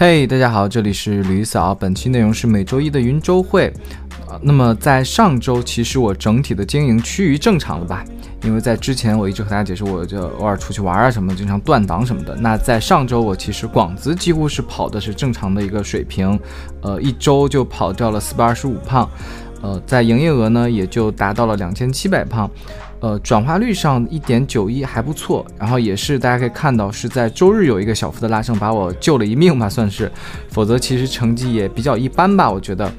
嘿，大家好，这里是吕嫂。本期内容是每周一的云周会。呃，那么在上周，其实我整体的经营趋于正常了吧？因为在之前我一直和大家解释，我就偶尔出去玩啊什么，经常断档什么的。那在上周，我其实广子几乎是跑的是正常的一个水平，呃，一周就跑掉了四百二十五磅，呃，在营业额呢也就达到了两千七百磅。呃，转化率上一点九一还不错，然后也是大家可以看到是在周日有一个小幅的拉升，把我救了一命吧，算是，否则其实成绩也比较一般吧，我觉得，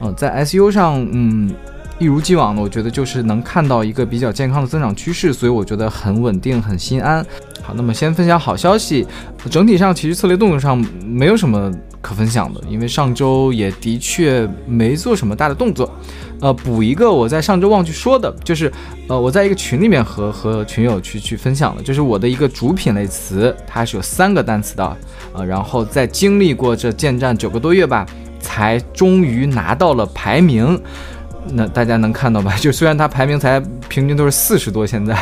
嗯，在 SU 上，嗯，一如既往的，我觉得就是能看到一个比较健康的增长趋势，所以我觉得很稳定，很心安。好，那么先分享好消息，整体上其实策略动作上没有什么可分享的，因为上周也的确没做什么大的动作。呃，补一个我在上周忘记说的，就是呃，我在一个群里面和和群友去去分享的，就是我的一个主品类词，它是有三个单词的，呃，然后在经历过这建站九个多月吧，才终于拿到了排名。那大家能看到吧？就虽然它排名才平均都是四十多，现在，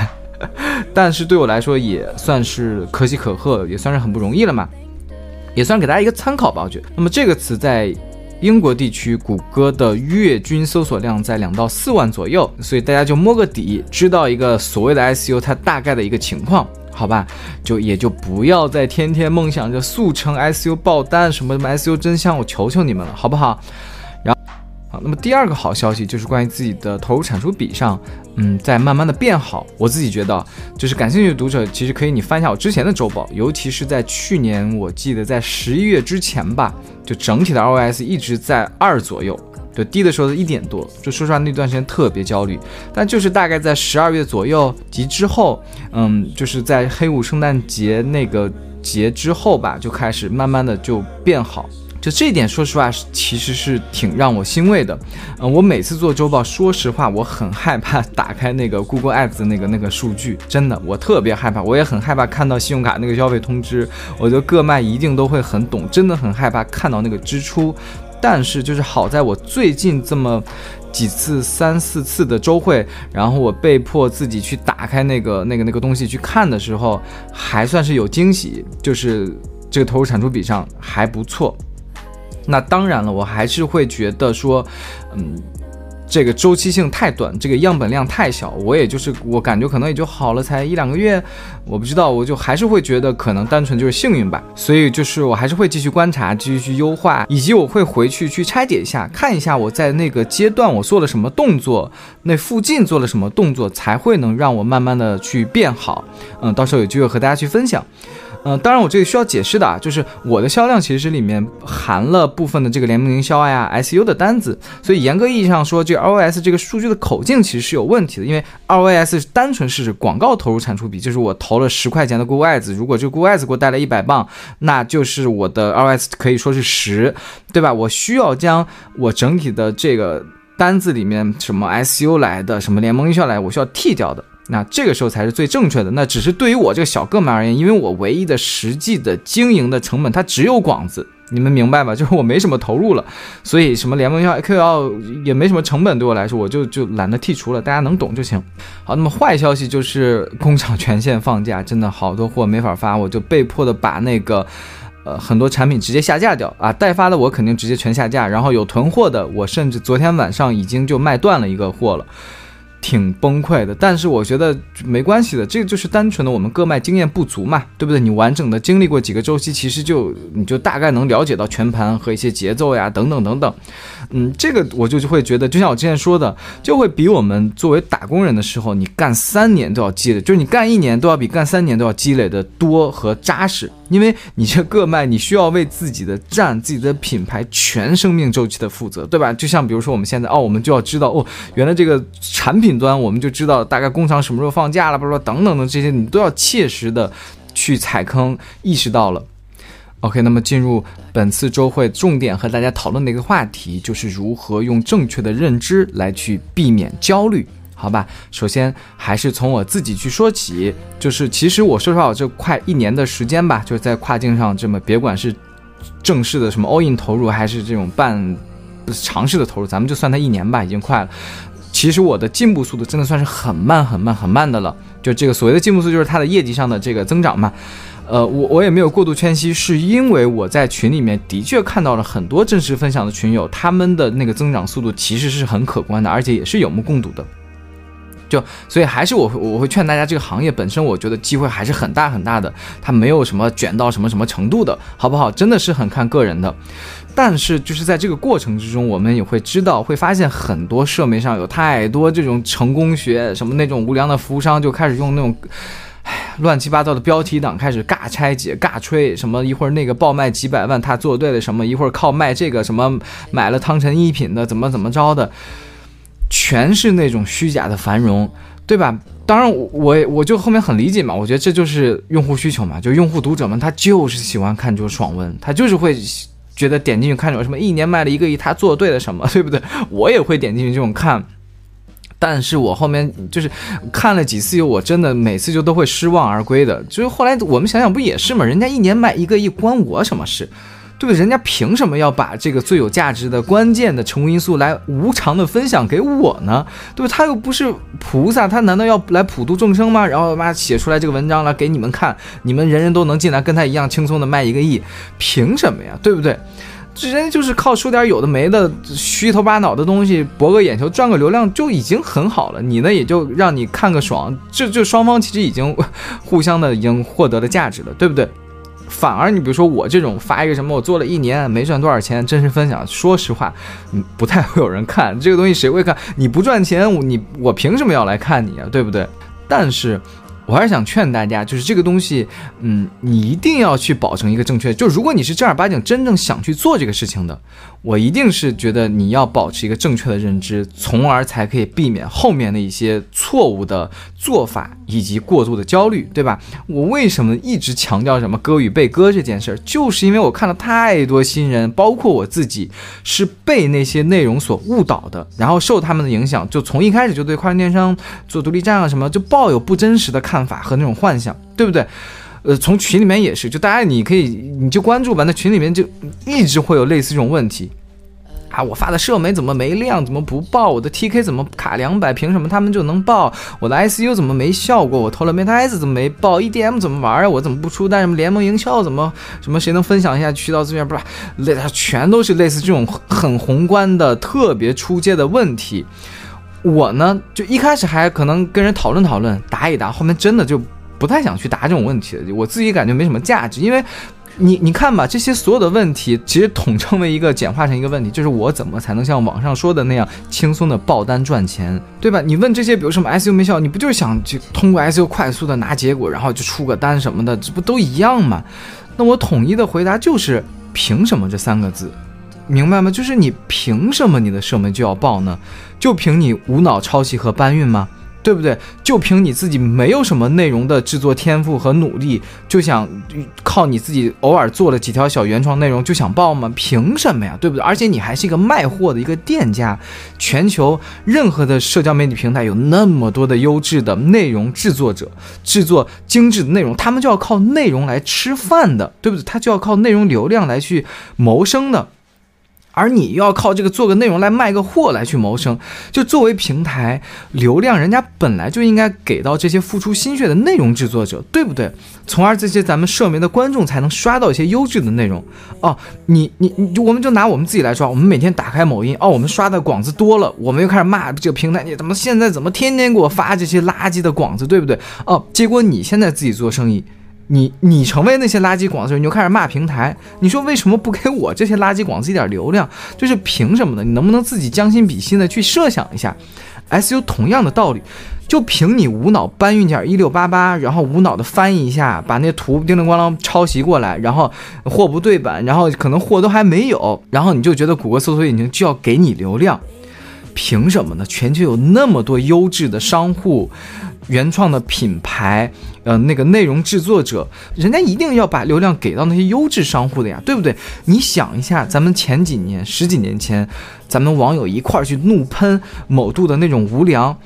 但是对我来说也算是可喜可贺，也算是很不容易了嘛，也算给大家一个参考吧，我觉得。那么这个词在。英国地区谷歌的月均搜索量在两到四万左右，所以大家就摸个底，知道一个所谓的 SEO 它大概的一个情况，好吧？就也就不要再天天梦想着速成 SEO 爆单，什么什么 SEO 真相，我求求你们了，好不好？那么第二个好消息就是关于自己的投入产出比上，嗯，在慢慢的变好。我自己觉得，就是感兴趣的读者，其实可以你翻一下我之前的周报，尤其是在去年，我记得在十一月之前吧，就整体的 ROS 一直在二左右，就低的时候一点多。就说实话，那段时间特别焦虑，但就是大概在十二月左右及之后，嗯，就是在黑五圣诞节那个节之后吧，就开始慢慢的就变好。就这一点，说实话是其实是挺让我欣慰的。嗯，我每次做周报，说实话，我很害怕打开那个 Google Ads 那个那个数据，真的，我特别害怕。我也很害怕看到信用卡那个消费通知。我觉得各卖一定都会很懂，真的很害怕看到那个支出。但是就是好在我最近这么几次三四次的周会，然后我被迫自己去打开那个那个那个东西去看的时候，还算是有惊喜，就是这个投入产出比上还不错。那当然了，我还是会觉得说，嗯，这个周期性太短，这个样本量太小，我也就是我感觉可能也就好了才一两个月，我不知道，我就还是会觉得可能单纯就是幸运吧。所以就是我还是会继续观察，继续去优化，以及我会回去去拆解一下，看一下我在那个阶段我做了什么动作，那附近做了什么动作，才会能让我慢慢的去变好。嗯，到时候有机会和大家去分享。嗯，当然我这里需要解释的啊，就是我的销量其实里面含了部分的这个联盟营销呀、SU 的单子，所以严格意义上说，这个 ROS 这个数据的口径其实是有问题的，因为 ROS 单纯是指广告投入产出比，就是我投了十块钱的 Google Ads，如果这个 Google Ads 给我带来一百磅，那就是我的 ROS 可以说是十，对吧？我需要将我整体的这个单子里面什么 SU 来的、什么联盟营销来，我需要剔掉的。那这个时候才是最正确的。那只是对于我这个小个们而言，因为我唯一的实际的经营的成本，它只有广子，你们明白吧？就是我没什么投入了，所以什么联盟要 QL 也没什么成本，对我来说，我就就懒得剔除了，大家能懂就行。好，那么坏消息就是工厂全线放假，真的好多货没法发，我就被迫的把那个呃很多产品直接下架掉啊，代发的我肯定直接全下架，然后有囤货的，我甚至昨天晚上已经就卖断了一个货了。挺崩溃的，但是我觉得没关系的，这个就是单纯的我们各卖经验不足嘛，对不对？你完整的经历过几个周期，其实就你就大概能了解到全盘和一些节奏呀，等等等等。嗯，这个我就就会觉得，就像我之前说的，就会比我们作为打工人的时候，你干三年都要积累，就是你干一年都要比干三年都要积累的多和扎实。因为你这个卖，你需要为自己的站、自己的品牌全生命周期的负责，对吧？就像比如说我们现在哦，我们就要知道哦，原来这个产品端我们就知道大概工厂什么时候放假了，不说等等的这些，你都要切实的去踩坑，意识到了。OK，那么进入本次周会重点和大家讨论的一个话题，就是如何用正确的认知来去避免焦虑。好吧，首先还是从我自己去说起，就是其实我说实话，我这快一年的时间吧，就是在跨境上这么，别管是正式的什么 all in 投入，还是这种半尝试的投入，咱们就算它一年吧，已经快了。其实我的进步速度真的算是很慢很慢很慢的了，就这个所谓的进步速度，就是它的业绩上的这个增长嘛。呃，我我也没有过度谦虚，是因为我在群里面的确看到了很多真实分享的群友，他们的那个增长速度其实是很可观的，而且也是有目共睹的。就所以还是我我会劝大家，这个行业本身我觉得机会还是很大很大的，它没有什么卷到什么什么程度的，好不好？真的是很看个人的。但是就是在这个过程之中，我们也会知道，会发现很多社媒上有太多这种成功学，什么那种无良的服务商就开始用那种，唉，乱七八糟的标题党开始尬拆解、尬吹，什么一会儿那个爆卖几百万他做对了什么，一会儿靠卖这个什么买了汤臣一品的怎么怎么着的。全是那种虚假的繁荣，对吧？当然，我我就后面很理解嘛，我觉得这就是用户需求嘛，就用户读者们他就是喜欢看这种爽文，他就是会觉得点进去看有什么一年卖了一个亿，他做对了什么，对不对？我也会点进去这种看，但是我后面就是看了几次，我真的每次就都会失望而归的。就是后来我们想想，不也是吗？人家一年卖一个亿，关我什么事？对不对？人家凭什么要把这个最有价值的关键的成功因素来无偿的分享给我呢？对不？他又不是菩萨，他难道要来普度众生吗？然后他妈写出来这个文章来给你们看，你们人人都能进来跟他一样轻松的卖一个亿，凭什么呀？对不对？这人就是靠说点有的没的虚头巴脑的东西博个眼球赚个流量就已经很好了，你呢也就让你看个爽，这就双方其实已经互相的已经获得了价值了，对不对？反而你比如说我这种发一个什么我做了一年没赚多少钱真实分享，说实话，嗯，不太会有人看这个东西，谁会看？你不赚钱，你我凭什么要来看你啊？对不对？但是。我还是想劝大家，就是这个东西，嗯，你一定要去保证一个正确。就如果你是正儿八经真正想去做这个事情的，我一定是觉得你要保持一个正确的认知，从而才可以避免后面的一些错误的做法以及过度的焦虑，对吧？我为什么一直强调什么割与被割这件事儿，就是因为我看了太多新人，包括我自己，是被那些内容所误导的，然后受他们的影响，就从一开始就对跨境电商做独立站啊什么，就抱有不真实的。看法和那种幻想，对不对？呃，从群里面也是，就大家你可以你就关注吧，那群里面就一直会有类似这种问题啊。我发的社媒怎么没量，怎么不爆？我的 TK 怎么卡两百？凭什么他们就能爆？我的 ICU 怎么没效果？我投了 Meta S 怎么没爆？EDM 怎么玩啊？我怎么不出单？什么联盟营销怎么什么？谁能分享一下渠道资源？不是，类全都是类似这种很宏观的、特别出街的问题。我呢，就一开始还可能跟人讨论讨论，答一答，后面真的就不太想去答这种问题了。我自己感觉没什么价值，因为，你你看吧，这些所有的问题其实统称为一个简化成一个问题，就是我怎么才能像网上说的那样轻松的爆单赚钱，对吧？你问这些，比如什么 SU 没效，你不就是想去通过 SU 快速的拿结果，然后就出个单什么的，这不都一样吗？那我统一的回答就是凭什么这三个字。明白吗？就是你凭什么你的射门就要爆呢？就凭你无脑抄袭和搬运吗？对不对？就凭你自己没有什么内容的制作天赋和努力，就想靠你自己偶尔做了几条小原创内容就想爆吗？凭什么呀？对不对？而且你还是一个卖货的一个店家，全球任何的社交媒体平台有那么多的优质的内容制作者，制作精致的内容，他们就要靠内容来吃饭的，对不对？他就要靠内容流量来去谋生的。而你要靠这个做个内容来卖个货来去谋生，就作为平台流量，人家本来就应该给到这些付出心血的内容制作者，对不对？从而这些咱们社媒的观众才能刷到一些优质的内容。哦，你你你，我们就拿我们自己来说，我们每天打开某音，哦，我们刷的广子多了，我们又开始骂这个平台，你怎么现在怎么天天给我发这些垃圾的广子，对不对？哦，结果你现在自己做生意。你你成为那些垃圾广子，你就开始骂平台。你说为什么不给我这些垃圾广子一点流量？就是凭什么呢？你能不能自己将心比心的去设想一下？SU 同样的道理，就凭你无脑搬运点一六八八，然后无脑的翻译一下，把那图叮铃咣啷抄袭过来，然后货不对版，然后可能货都还没有，然后你就觉得谷歌搜索引擎就要给你流量？凭什么呢？全球有那么多优质的商户。原创的品牌，呃，那个内容制作者，人家一定要把流量给到那些优质商户的呀，对不对？你想一下，咱们前几年、十几年前，咱们网友一块儿去怒喷某度的那种无良，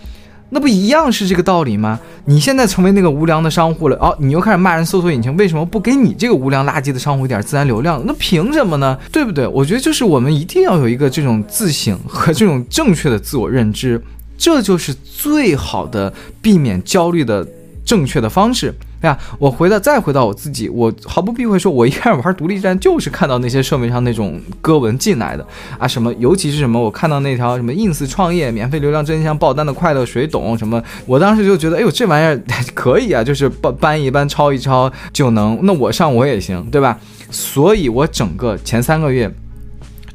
那不一样是这个道理吗？你现在成为那个无良的商户了，哦，你又开始骂人搜索引擎，为什么不给你这个无良垃圾的商户一点自然流量？那凭什么呢？对不对？我觉得就是我们一定要有一个这种自省和这种正确的自我认知。这就是最好的避免焦虑的正确的方式。对吧？我回到再回到我自己，我毫不避讳说，我一开始玩独立站就是看到那些社媒上那种歌文进来的啊，什么，尤其是什么，我看到那条什么 ins 创业免费流量真香爆单的快乐谁懂什么，我当时就觉得，哎呦，这玩意儿 可以啊，就是搬搬一搬抄一抄就能，那我上我也行，对吧？所以我整个前三个月。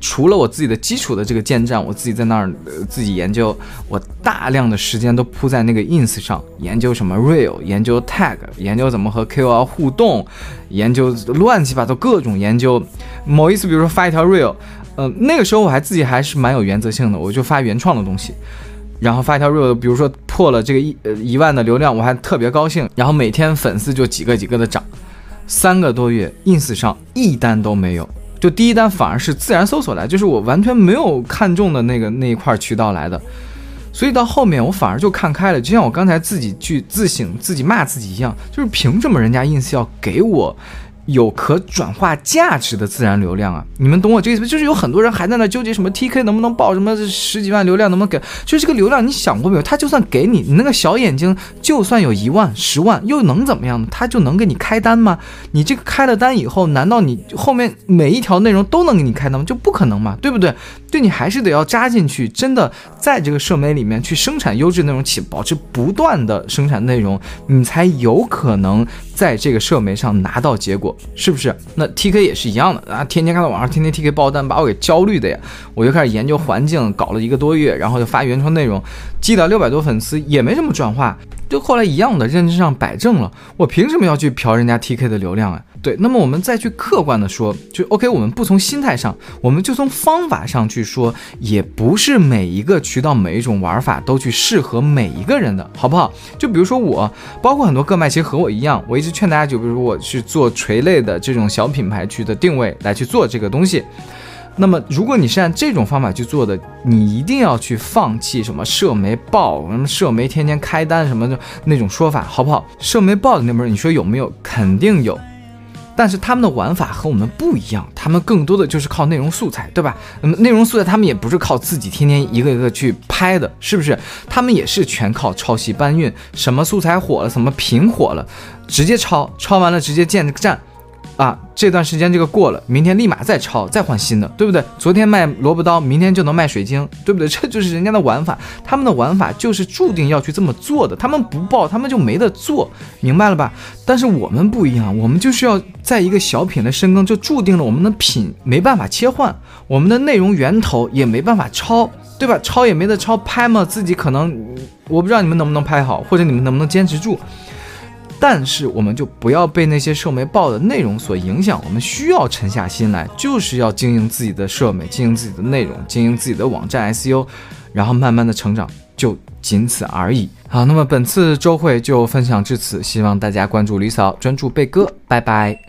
除了我自己的基础的这个建站，我自己在那儿自己研究，我大量的时间都扑在那个 ins 上，研究什么 real，研究 tag，研究怎么和 KOL 互动，研究乱七八糟各种研究。某一次，比如说发一条 real，嗯，那个时候我还自己还是蛮有原则性的，我就发原创的东西，然后发一条 real，比如说破了这个一呃一万的流量，我还特别高兴，然后每天粉丝就几个几个的涨，三个多月 ins 上一单都没有。就第一单反而是自然搜索来，就是我完全没有看中的那个那一块渠道来的，所以到后面我反而就看开了，就像我刚才自己去自省、自己骂自己一样，就是凭什么人家 ins 要给我？有可转化价值的自然流量啊！你们懂我这意思就是有很多人还在那纠结什么 TK 能不能爆，什么十几万流量能不能给？就是这个流量，你想过没有？他就算给你，你那个小眼睛就算有一万、十万，又能怎么样呢？他就能给你开单吗？你这个开了单以后，难道你后面每一条内容都能给你开单吗？就不可能嘛，对不对？对你还是得要扎进去，真的在这个社媒里面去生产优质内容，起保持不断的生产内容，你才有可能在这个社媒上拿到结果。是不是？那 T K 也是一样的啊！天天看到网上天天 T K 爆单，把我给焦虑的呀！我就开始研究环境，搞了一个多月，然后就发原创内容，积到六百多粉丝，也没什么转化。就后来一样的认知上摆正了，我凭什么要去嫖人家 T K 的流量啊？对，那么我们再去客观的说，就 OK，我们不从心态上，我们就从方法上去说，也不是每一个渠道、每一种玩法都去适合每一个人的，好不好？就比如说我，包括很多个卖，其实和我一样，我一直劝大家，就比如我去做垂类的这种小品牌去的定位来去做这个东西。那么，如果你是按这种方法去做的，你一定要去放弃什么社媒爆，什么社媒天天开单什么的那种说法，好不好？社媒爆的那门，你说有没有？肯定有，但是他们的玩法和我们不一样，他们更多的就是靠内容素材，对吧？那么内容素材他们也不是靠自己天天一个一个去拍的，是不是？他们也是全靠抄袭搬运，什么素材火了，什么品火了，直接抄，抄完了直接建站。啊，这段时间这个过了，明天立马再抄，再换新的，对不对？昨天卖萝卜刀，明天就能卖水晶，对不对？这就是人家的玩法，他们的玩法就是注定要去这么做的，他们不爆，他们就没得做，明白了吧？但是我们不一样，我们就是要在一个小品的深耕，就注定了我们的品没办法切换，我们的内容源头也没办法抄，对吧？抄也没得抄，拍嘛，自己可能我不知道你们能不能拍好，或者你们能不能坚持住。但是我们就不要被那些社媒报的内容所影响，我们需要沉下心来，就是要经营自己的社媒，经营自己的内容，经营自己的网站 SEO，然后慢慢的成长，就仅此而已。好，那么本次周会就分享至此，希望大家关注李嫂，专注贝哥，拜拜。